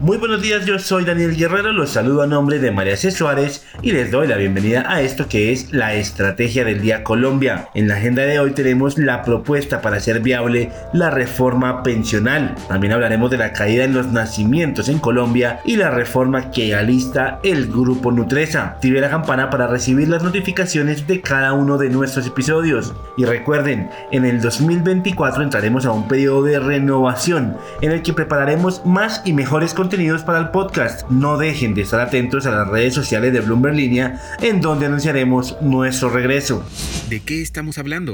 Muy buenos días, yo soy Daniel Guerrero, los saludo a nombre de María C. Suárez y les doy la bienvenida a esto que es la Estrategia del Día Colombia. En la agenda de hoy tenemos la propuesta para hacer viable la reforma pensional. También hablaremos de la caída en los nacimientos en Colombia y la reforma que alista el Grupo Nutresa. Active la campana para recibir las notificaciones de cada uno de nuestros episodios. Y recuerden, en el 2024 entraremos a un periodo de renovación en el que prepararemos más y mejores contenidos para el podcast. No dejen de estar atentos a las redes sociales de Bloomberg Línea, en donde anunciaremos nuestro regreso. ¿De qué estamos hablando?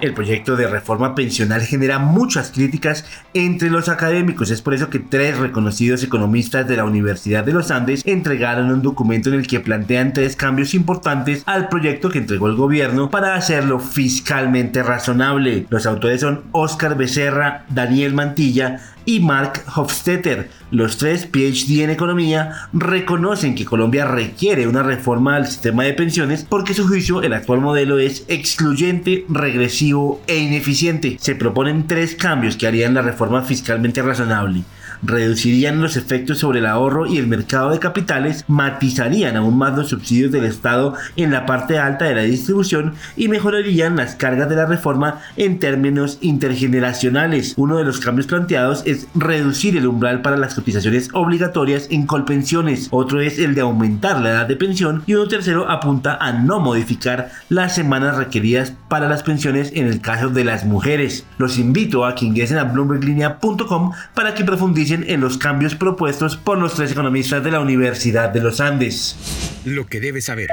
El proyecto de reforma pensional genera muchas críticas entre los académicos. Es por eso que tres reconocidos economistas de la Universidad de los Andes entregaron un documento en el que plantean tres cambios importantes al proyecto que entregó el gobierno para hacerlo fiscalmente razonable. Los autores son Oscar Becerra, Daniel Mantilla y Mark Hofstetter. Los tres PhD en economía reconocen que Colombia requiere una reforma al sistema de pensiones porque su juicio el actual modelo es excluyente, regresivo e ineficiente. Se proponen tres cambios que harían la reforma fiscalmente razonable reducirían los efectos sobre el ahorro y el mercado de capitales, matizarían aún más los subsidios del Estado en la parte alta de la distribución y mejorarían las cargas de la reforma en términos intergeneracionales. Uno de los cambios planteados es reducir el umbral para las cotizaciones obligatorias en colpensiones, otro es el de aumentar la edad de pensión y uno tercero apunta a no modificar las semanas requeridas para las pensiones en el caso de las mujeres. Los invito a que ingresen a bloomberglinea.com para que profundicen en los cambios propuestos por los tres economistas de la Universidad de los Andes. Lo que debes saber.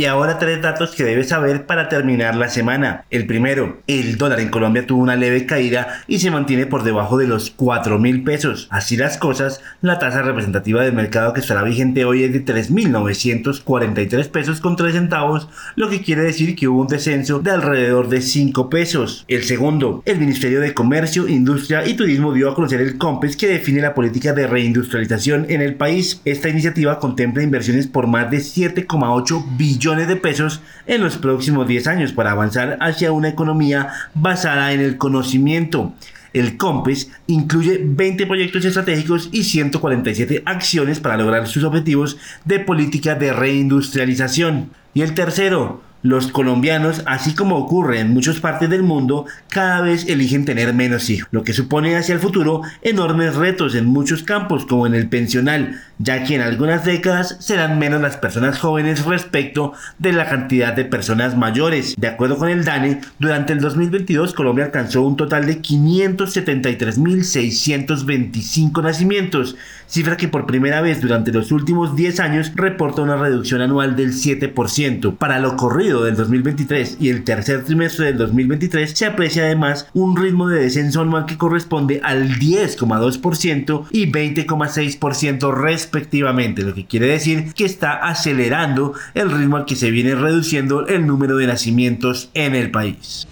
Y ahora tres datos que debes saber para terminar la semana. El primero, el dólar en Colombia tuvo una leve caída y se mantiene por debajo de los 4 mil pesos. Así las cosas, la tasa representativa del mercado que estará vigente hoy es de 3.943 pesos con 3 centavos, lo que quiere decir que hubo un descenso de alrededor de 5 pesos. El segundo, el Ministerio de Comercio, Industria y Turismo dio a conocer el COMPES que define la política de reindustrialización en el país. Esta iniciativa contempla inversiones por más de 7,8 billones de pesos en los próximos 10 años para avanzar hacia una economía basada en el conocimiento. El COMPES incluye 20 proyectos estratégicos y 147 acciones para lograr sus objetivos de política de reindustrialización. Y el tercero, los colombianos, así como ocurre en muchas partes del mundo, cada vez eligen tener menos hijos, lo que supone hacia el futuro enormes retos en muchos campos, como en el pensional, ya que en algunas décadas serán menos las personas jóvenes respecto de la cantidad de personas mayores. De acuerdo con el DANE, durante el 2022 Colombia alcanzó un total de 573.625 nacimientos, cifra que por primera vez durante los últimos 10 años reporta una reducción anual del 7%. Para lo corrido del 2023 y el tercer trimestre del 2023 se aprecia además un ritmo de descenso anual que corresponde al 10,2% y 20,6% respectivamente, lo que quiere decir que está acelerando el ritmo al que se viene reduciendo el número de nacimientos en el país.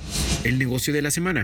El negocio de la semana.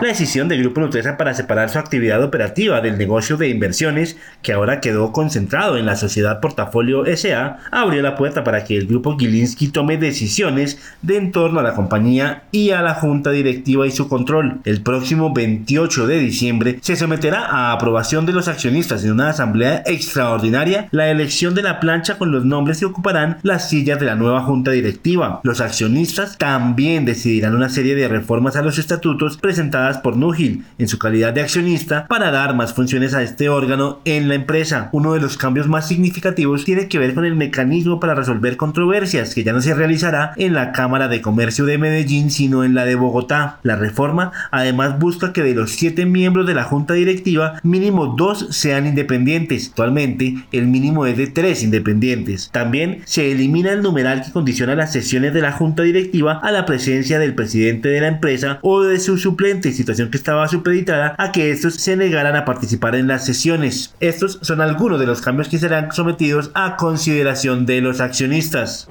La decisión del Grupo Nutresa para separar su actividad operativa del negocio de inversiones, que ahora quedó concentrado en la sociedad Portafolio SA, abrió la puerta para que el Grupo Gilinski tome decisiones de en torno a la compañía y a la junta directiva y su control. El próximo 28 de diciembre se someterá a aprobación de los accionistas en una asamblea extraordinaria la elección de la plancha con los nombres que ocuparán las sillas de la nueva junta directiva. Los accionistas también decidirán una serie de reformas a los estatutos presentadas por Núgil en su calidad de accionista para dar más funciones a este órgano en la empresa. Uno de los cambios más significativos tiene que ver con el mecanismo para resolver controversias que ya no se realizará en la Cámara de Comercio de Medellín sino en la de Bogotá. La reforma además busca que de los siete miembros de la junta directiva mínimo dos sean independientes. Actualmente el mínimo es de tres independientes. También se elimina el numeral que condiciona las sesiones de la junta directiva a la presencia del presidente de la empresa o de su suplente, situación que estaba supeditada a que estos se negaran a participar en las sesiones. Estos son algunos de los cambios que serán sometidos a consideración de los accionistas.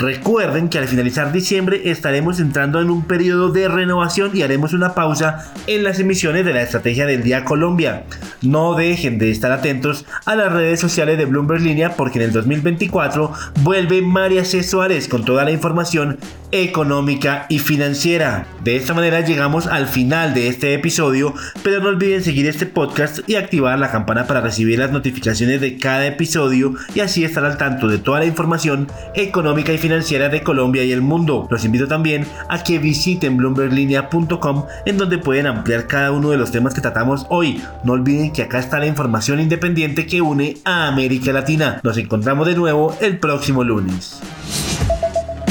Recuerden que al finalizar diciembre estaremos entrando en un periodo de renovación y haremos una pausa en las emisiones de la Estrategia del Día Colombia. No dejen de estar atentos a las redes sociales de Bloomberg Línea porque en el 2024 vuelve María C. Suárez con toda la información económica y financiera. De esta manera llegamos al final de este episodio, pero no olviden seguir este podcast y activar la campana para recibir las notificaciones de cada episodio y así estar al tanto de toda la información económica y financiera de Colombia y el mundo. Los invito también a que visiten bloomberglinea.com en donde pueden ampliar cada uno de los temas que tratamos hoy. No olviden que acá está la información independiente que une a América Latina. Nos encontramos de nuevo el próximo lunes.